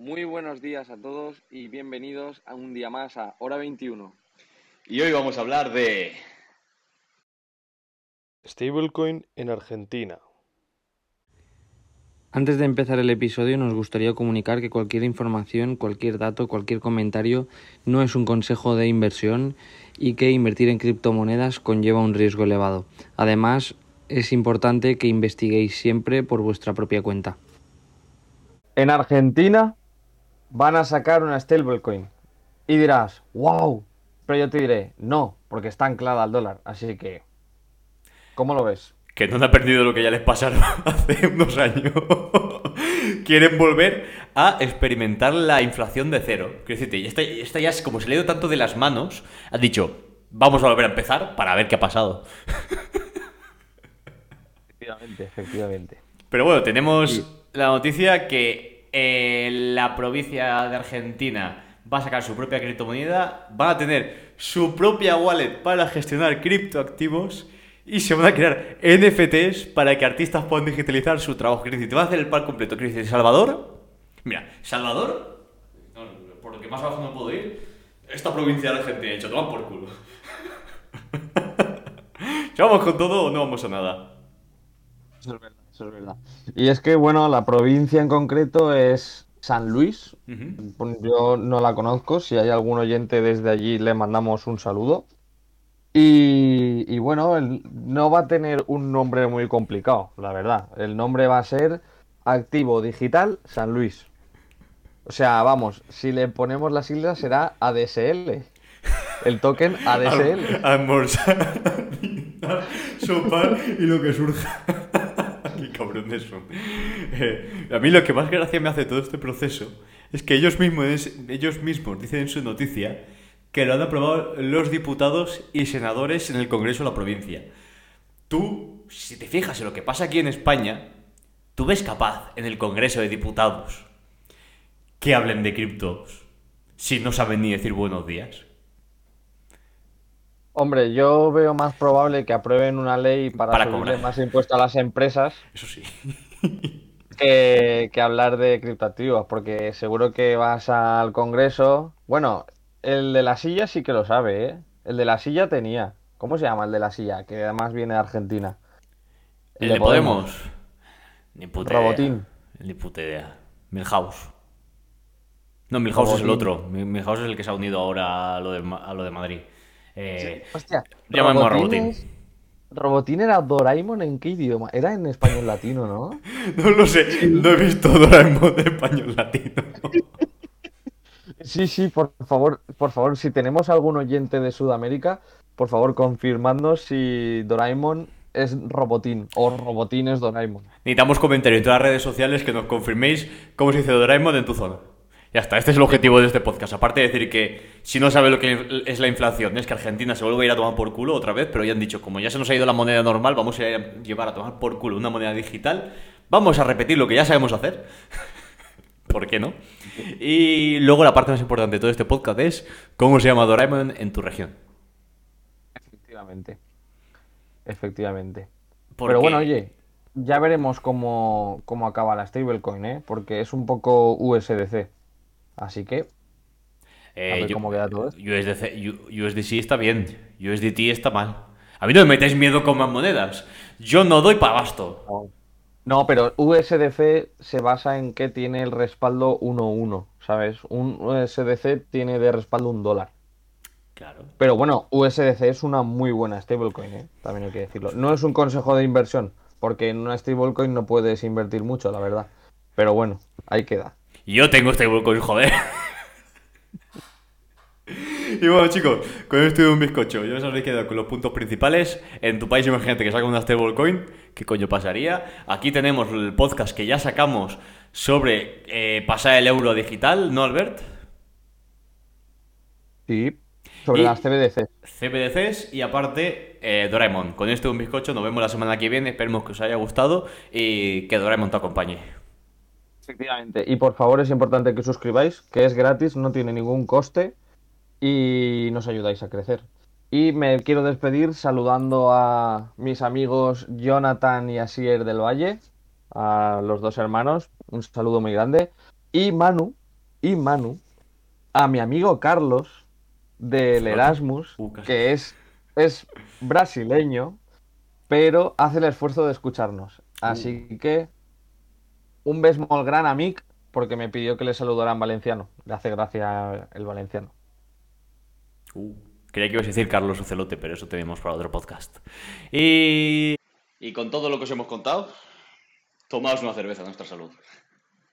Muy buenos días a todos y bienvenidos a un día más a Hora 21. Y hoy vamos a hablar de... Stablecoin en Argentina. Antes de empezar el episodio nos gustaría comunicar que cualquier información, cualquier dato, cualquier comentario no es un consejo de inversión y que invertir en criptomonedas conlleva un riesgo elevado. Además, es importante que investiguéis siempre por vuestra propia cuenta. En Argentina van a sacar una stablecoin y dirás, wow, pero yo te diré, no, porque está anclada al dólar, así que, ¿cómo lo ves? Que no han perdido lo que ya les pasaron hace unos años. Quieren volver a experimentar la inflación de cero. Quiero decirte, esta, esta ya es como se le ha ido tanto de las manos, ha dicho, vamos a volver a empezar para ver qué ha pasado. Efectivamente, efectivamente. Pero bueno, tenemos la noticia que eh, la provincia de Argentina va a sacar su propia criptomoneda, van a tener su propia wallet para gestionar criptoactivos y se van a crear NFTs para que artistas puedan digitalizar su trabajo. Quiero te a hacer el par completo. Quiero Salvador, mira, Salvador, por lo que más abajo no puedo ir, esta provincia de Argentina, hecho, toman por culo. ¿Ya vamos con todo o no vamos a nada? Eso es verdad. Y es que, bueno, la provincia en concreto es San Luis. Yo no la conozco. Si hay algún oyente desde allí, le mandamos un saludo. Y, y bueno, el- no va a tener un nombre muy complicado, la verdad. El nombre va a ser Activo Digital San Luis. O sea, vamos, si le ponemos las siglas será ADSL. El token ADSL. Almorzar, sopar y lo que surja. Eh, a mí lo que más gracia me hace todo este proceso es que ellos mismos, ellos mismos dicen en su noticia que lo han aprobado los diputados y senadores en el Congreso de la provincia. Tú, si te fijas en lo que pasa aquí en España, tú ves capaz en el Congreso de Diputados que hablen de criptos si no saben ni decir buenos días. Hombre, yo veo más probable que aprueben una ley para, Para subirle cobrar. más impuestos a las empresas Eso sí. que, que hablar de criptoactivos, porque seguro que vas al Congreso. Bueno, el de la silla sí que lo sabe, ¿eh? El de la silla tenía. ¿Cómo se llama el de la silla? Que además viene de Argentina. El de Podemos. Ni puta idea. Robotín. Ni puta idea. Milhouse. No, Milhouse es el otro. Mi- Milhouse es el que se ha unido ahora a lo de, a lo de Madrid. Eh, Hostia, Llámame a Robotín. Robotín era Doraemon en qué idioma? Era en español latino, ¿no? no lo sé. No he visto Doraemon de español latino. Sí, sí, por favor, por favor, si tenemos algún oyente de Sudamérica, por favor, confirmadnos si Doraemon es Robotín o Robotín es Doraemon. Necesitamos comentarios en todas las redes sociales que nos confirméis cómo se dice Doraemon en tu zona. Ya está, este es el objetivo de este podcast. Aparte de decir que si no sabe lo que es la inflación, es que Argentina se vuelve a ir a tomar por culo otra vez, pero ya han dicho, como ya se nos ha ido la moneda normal, vamos a ir a llevar a tomar por culo una moneda digital, vamos a repetir lo que ya sabemos hacer. ¿Por qué no? Y luego la parte más importante de todo este podcast es cómo se llama Doraemon en tu región. Efectivamente. Efectivamente. Pero bueno, oye, ya veremos cómo, cómo acaba la stablecoin, ¿eh? Porque es un poco USDC. Así que, Eh, A ver yo- cómo queda todo. USDC, USDC está bien, USDT está mal. A mí no me metáis miedo con más monedas. Yo no doy para abasto. No, pero USDC se basa en que tiene el respaldo 1-1, ¿sabes? Un USDC tiene de respaldo un dólar. Claro. Pero bueno, USDC es una muy buena stablecoin, ¿eh? También hay que decirlo. No es un consejo de inversión, porque en una stablecoin no puedes invertir mucho, la verdad. Pero bueno, ahí queda. Yo tengo stablecoin, joder. Y bueno, chicos, con esto de un bizcocho, ya os habréis quedado con los puntos principales. En tu país, imagínate que saca una stablecoin, ¿qué coño pasaría? Aquí tenemos el podcast que ya sacamos sobre eh, pasar el euro digital, ¿no, Albert? Sí, sobre Y- las CBDC. CBDCs y aparte eh, Doraemon. Con esto de un bizcocho nos vemos la semana que viene. Esperemos que os haya gustado y que Doraemon te acompañe. Efectivamente. Y por favor es importante que suscribáis, que es gratis, no tiene ningún coste y nos ayudáis a crecer. Y me quiero despedir saludando a mis amigos Jonathan y Asier del Valle, a los dos hermanos, un saludo muy grande. Y Manu, y Manu, a mi amigo Carlos del. Erasmus, Uh, que es, es brasileño, pero hace el esfuerzo de escucharnos. Así que un beso muy gran a Mick, porque me pidió que le saludara en valenciano. Le hace gracia el valenciano. Uh, creía que ibas a decir Carlos Ocelote, pero eso tenemos para otro podcast. Y... Y con todo lo que os hemos contado, tomaos una cerveza a nuestra salud.